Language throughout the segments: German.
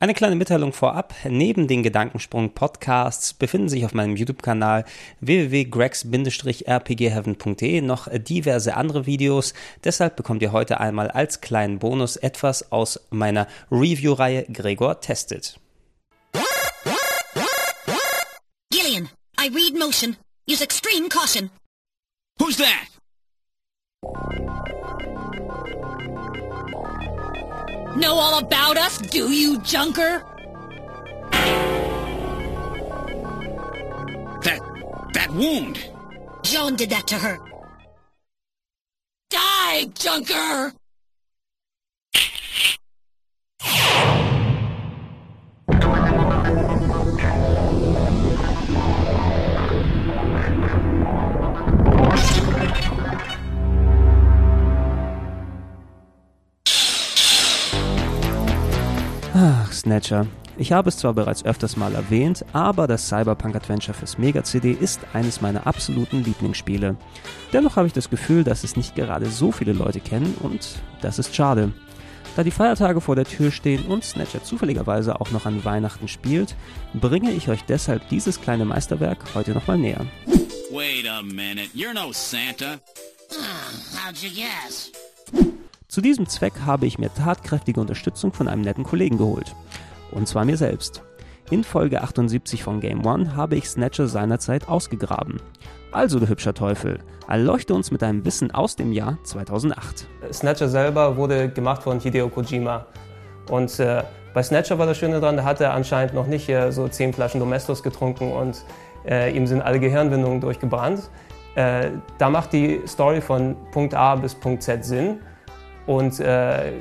Eine kleine Mitteilung vorab. Neben den Gedankensprung-Podcasts befinden sich auf meinem YouTube-Kanal www.gregs-rpgheaven.de noch diverse andere Videos. Deshalb bekommt ihr heute einmal als kleinen Bonus etwas aus meiner Review-Reihe Gregor testet. Gillian, I read motion. Use extreme caution. Who's that? Know all about us, do you, Junker? That that wound. Joan did that to her. Die, Junker! Ach, Snatcher. Ich habe es zwar bereits öfters mal erwähnt, aber das Cyberpunk Adventure fürs Mega CD ist eines meiner absoluten Lieblingsspiele. Dennoch habe ich das Gefühl, dass es nicht gerade so viele Leute kennen und das ist schade. Da die Feiertage vor der Tür stehen und Snatcher zufälligerweise auch noch an Weihnachten spielt, bringe ich euch deshalb dieses kleine Meisterwerk heute nochmal näher. Wait a minute. You're no Santa. How'd you guess? Zu diesem Zweck habe ich mir tatkräftige Unterstützung von einem netten Kollegen geholt. Und zwar mir selbst. In Folge 78 von Game One habe ich Snatcher seinerzeit ausgegraben. Also, du hübscher Teufel, erleuchte uns mit deinem Wissen aus dem Jahr 2008. Snatcher selber wurde gemacht von Hideo Kojima. Und äh, bei Snatcher war das Schöne dran, da hat er anscheinend noch nicht äh, so zehn Flaschen Domestos getrunken und äh, ihm sind alle Gehirnwindungen durchgebrannt. Äh, da macht die Story von Punkt A bis Punkt Z Sinn. Und äh,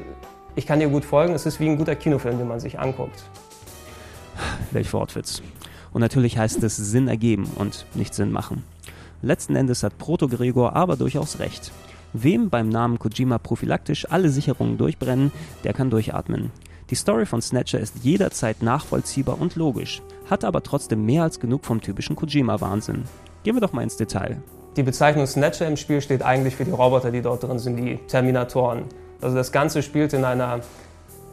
ich kann dir gut folgen, es ist wie ein guter Kinofilm, den man sich anguckt. Welch Wortwitz. Und natürlich heißt es Sinn ergeben und nicht Sinn machen. Letzten Endes hat Proto Gregor aber durchaus recht. Wem beim Namen Kojima prophylaktisch alle Sicherungen durchbrennen, der kann durchatmen. Die Story von Snatcher ist jederzeit nachvollziehbar und logisch, hat aber trotzdem mehr als genug vom typischen Kojima-Wahnsinn. Gehen wir doch mal ins Detail. Die Bezeichnung Snatcher im Spiel steht eigentlich für die Roboter, die dort drin sind, die Terminatoren. Also das Ganze spielt in einer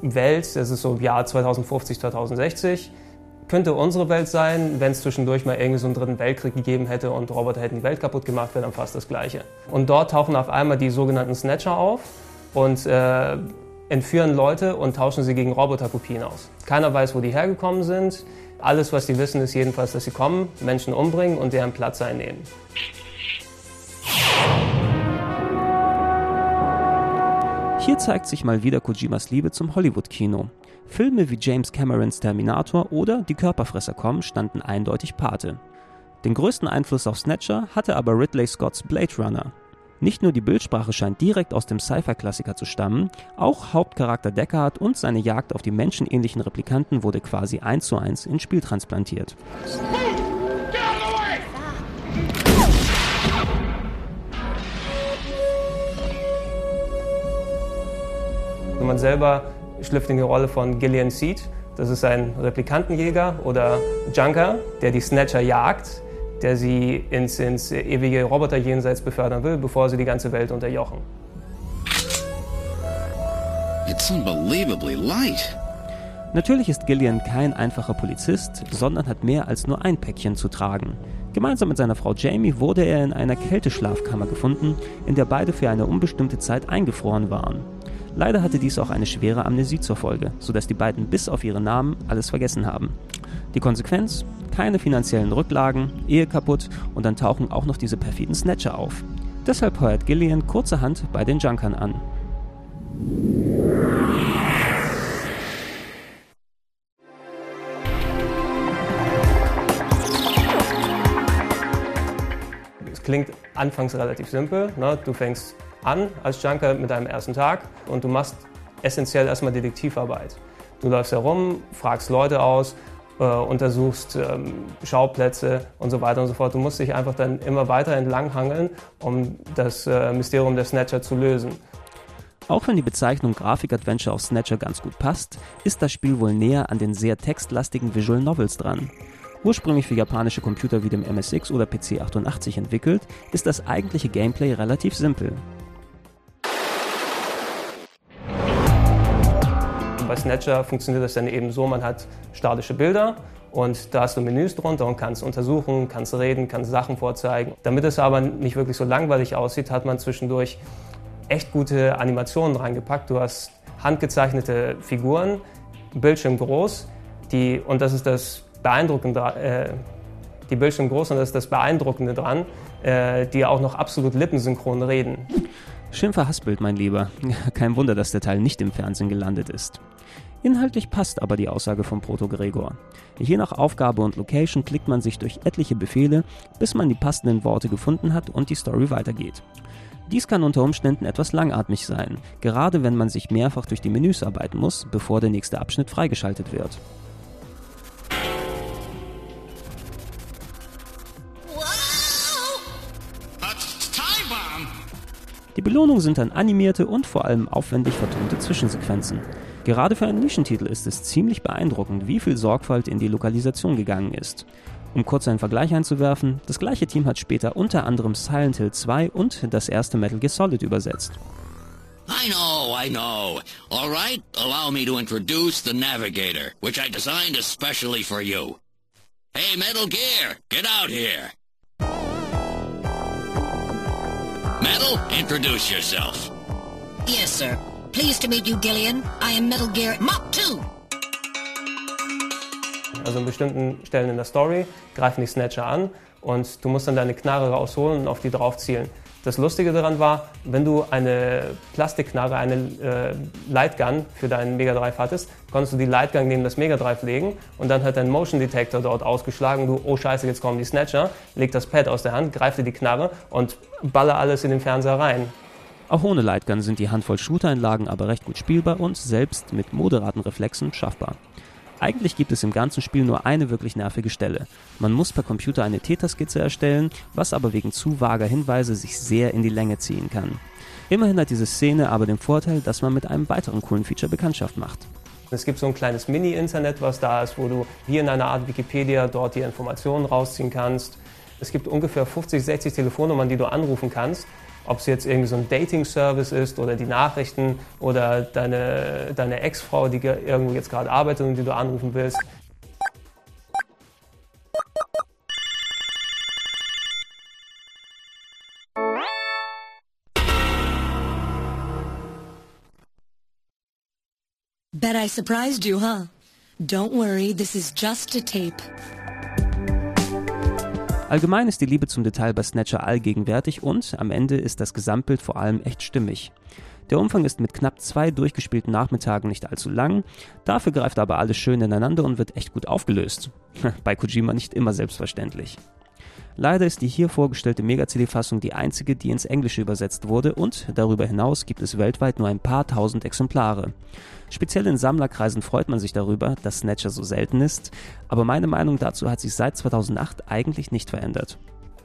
Welt, das ist so im Jahr 2050, 2060. Könnte unsere Welt sein, wenn es zwischendurch mal irgendwie so einen dritten Weltkrieg gegeben hätte und Roboter hätten die Welt kaputt gemacht, wäre dann fast das Gleiche. Und dort tauchen auf einmal die sogenannten Snatcher auf und äh, entführen Leute und tauschen sie gegen Roboterkopien aus. Keiner weiß, wo die hergekommen sind. Alles, was die wissen, ist jedenfalls, dass sie kommen, Menschen umbringen und deren Platz einnehmen. Hier zeigt sich mal wieder Kojimas Liebe zum Hollywood-Kino. Filme wie James Camerons Terminator oder Die Körperfresser kommen standen eindeutig Pate. Den größten Einfluss auf Snatcher hatte aber Ridley Scotts Blade Runner. Nicht nur die Bildsprache scheint direkt aus dem Sci-Fi-Klassiker zu stammen, auch Hauptcharakter Deckard und seine Jagd auf die menschenähnlichen Replikanten wurde quasi eins zu eins ins Spiel transplantiert. Und man selber schlüpft in die Rolle von Gillian Seed. Das ist ein Replikantenjäger oder Junker, der die Snatcher jagt, der sie ins, ins ewige Roboterjenseits befördern will, bevor sie die ganze Welt unterjochen. It's unbelievably light. Natürlich ist Gillian kein einfacher Polizist, sondern hat mehr als nur ein Päckchen zu tragen. Gemeinsam mit seiner Frau Jamie wurde er in einer Kälteschlafkammer gefunden, in der beide für eine unbestimmte Zeit eingefroren waren. Leider hatte dies auch eine schwere Amnesie zur Folge, sodass die beiden bis auf ihre Namen alles vergessen haben. Die Konsequenz? Keine finanziellen Rücklagen, Ehe kaputt und dann tauchen auch noch diese perfiden Snatcher auf. Deshalb heuert Gillian kurzerhand bei den Junkern an. Es klingt anfangs relativ simpel. Ne? Du fängst an als Junker mit deinem ersten Tag und du machst essentiell erstmal Detektivarbeit. Du läufst herum, fragst Leute aus, äh, untersuchst ähm, Schauplätze und so weiter und so fort. Du musst dich einfach dann immer weiter entlanghangeln, um das äh, Mysterium der Snatcher zu lösen. Auch wenn die Bezeichnung Grafik-Adventure auf Snatcher ganz gut passt, ist das Spiel wohl näher an den sehr textlastigen Visual Novels dran. Ursprünglich für japanische Computer wie dem MSX oder PC 88 entwickelt, ist das eigentliche Gameplay relativ simpel. Bei Snatcher funktioniert das dann eben so, man hat statische Bilder und da hast du Menüs drunter und kannst untersuchen, kannst reden, kannst Sachen vorzeigen. Damit es aber nicht wirklich so langweilig aussieht, hat man zwischendurch echt gute Animationen reingepackt. Du hast handgezeichnete Figuren, Bildschirm groß, die, und das ist das Beeindruckende, äh, die Bildschirm groß und das ist das Beeindruckende dran, äh, die auch noch absolut lippensynchron reden. Schön verhaspelt, mein Lieber. Kein Wunder, dass der Teil nicht im Fernsehen gelandet ist. Inhaltlich passt aber die Aussage von Proto Gregor. Je nach Aufgabe und Location klickt man sich durch etliche Befehle, bis man die passenden Worte gefunden hat und die Story weitergeht. Dies kann unter Umständen etwas langatmig sein, gerade wenn man sich mehrfach durch die Menüs arbeiten muss, bevor der nächste Abschnitt freigeschaltet wird. Die Belohnung sind dann animierte und vor allem aufwendig vertonte Zwischensequenzen. Gerade für einen Nischentitel ist es ziemlich beeindruckend, wie viel Sorgfalt in die Lokalisation gegangen ist. Um kurz einen Vergleich einzuwerfen, das gleiche Team hat später unter anderem Silent Hill 2 und das erste Metal Gear Solid übersetzt. I know, I know. All right, allow me to introduce the Navigator, which I designed especially for you. Hey, Metal Gear, get out here. Metal, introduce yourself. Yes, sir. Pleased to meet you, Gillian. I am Metal Gear Mach 2. Also an bestimmten Stellen in der Story greifen die Snatcher an und du musst dann deine Knarre rausholen und auf die drauf zielen. Das Lustige daran war, wenn du eine Plastikknarre, eine äh, Lightgun für deinen Mega Drive hattest, konntest du die Lightgun neben das Mega Drive legen und dann hat dein Motion Detector dort ausgeschlagen. Du, oh Scheiße, jetzt kommen die Snatcher, leg das Pad aus der Hand, greif dir die Knarre und baller alles in den Fernseher rein. Auch ohne Lightgun sind die Handvoll Shooter-Einlagen aber recht gut spielbar und selbst mit moderaten Reflexen schaffbar. Eigentlich gibt es im ganzen Spiel nur eine wirklich nervige Stelle. Man muss per Computer eine Täterskizze erstellen, was aber wegen zu vager Hinweise sich sehr in die Länge ziehen kann. Immerhin hat diese Szene aber den Vorteil, dass man mit einem weiteren coolen Feature Bekanntschaft macht. Es gibt so ein kleines Mini-Internet, was da ist, wo du wie in einer Art Wikipedia dort die Informationen rausziehen kannst. Es gibt ungefähr 50, 60 Telefonnummern, die du anrufen kannst. Ob es jetzt irgendwie so ein Dating-Service ist oder die Nachrichten oder deine, deine Ex-Frau, die ge- irgendwo jetzt gerade arbeitet und die du anrufen willst. Bet I surprised you, huh? Don't worry, this is just a tape. Allgemein ist die Liebe zum Detail bei Snatcher allgegenwärtig und am Ende ist das Gesamtbild vor allem echt stimmig. Der Umfang ist mit knapp zwei durchgespielten Nachmittagen nicht allzu lang, dafür greift aber alles schön ineinander und wird echt gut aufgelöst. bei Kojima nicht immer selbstverständlich. Leider ist die hier vorgestellte Mega-CD-Fassung die einzige, die ins Englische übersetzt wurde und darüber hinaus gibt es weltweit nur ein paar tausend Exemplare. Speziell in Sammlerkreisen freut man sich darüber, dass Snatcher so selten ist, aber meine Meinung dazu hat sich seit 2008 eigentlich nicht verändert.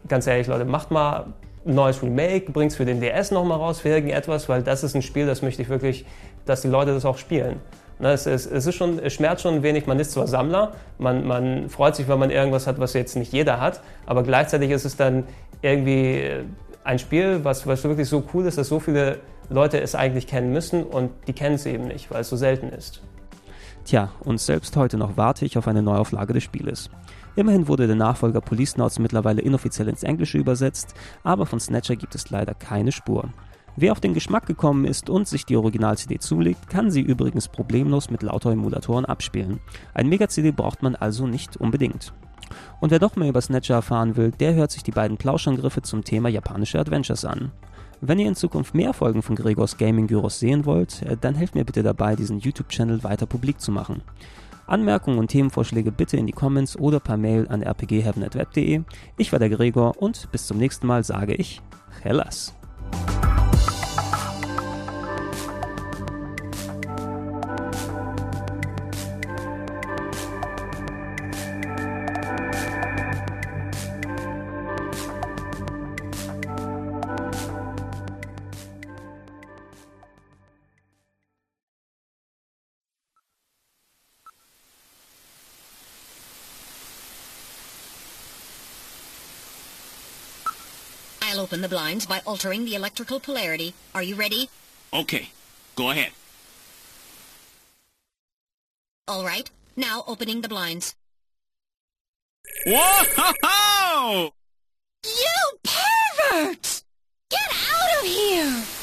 Ganz ehrlich, Leute, macht mal ein neues Remake, bringt es für den DS nochmal raus, für irgendetwas, weil das ist ein Spiel, das möchte ich wirklich, dass die Leute das auch spielen. Ne, Es, ist, es, ist schon, es schmerzt schon ein wenig, man ist zwar Sammler, man, man freut sich, wenn man irgendwas hat, was jetzt nicht jeder hat, aber gleichzeitig ist es dann irgendwie ein Spiel, was, was wirklich so cool ist, dass so viele Leute es eigentlich kennen müssen und die kennen es eben nicht, weil es so selten ist. Tja, und selbst heute noch warte ich auf eine Neuauflage des Spieles. Immerhin wurde der Nachfolger Police Notes mittlerweile inoffiziell ins Englische übersetzt, aber von Snatcher gibt es leider keine Spur. Wer auf den Geschmack gekommen ist und sich die Original-CD zulegt, kann sie übrigens problemlos mit lauter Emulatoren abspielen. Ein Mega-CD braucht man also nicht unbedingt. Und wer doch mehr über Snatcher erfahren will, der hört sich die beiden Plauschangriffe zum Thema japanische Adventures an. Wenn ihr in Zukunft mehr Folgen von Gregors Gaming Gyros sehen wollt, äh, dann helft mir bitte dabei, diesen YouTube-Channel weiter publik zu machen. Anmerkungen und Themenvorschläge bitte in die Comments oder per Mail an rpgheaven.web.de. Ich war der Gregor und bis zum nächsten Mal sage ich Hellas. Open the blinds by altering the electrical polarity. Are you ready? Okay. Go ahead. All right. Now opening the blinds. Whoa! You pervert! Get out of here!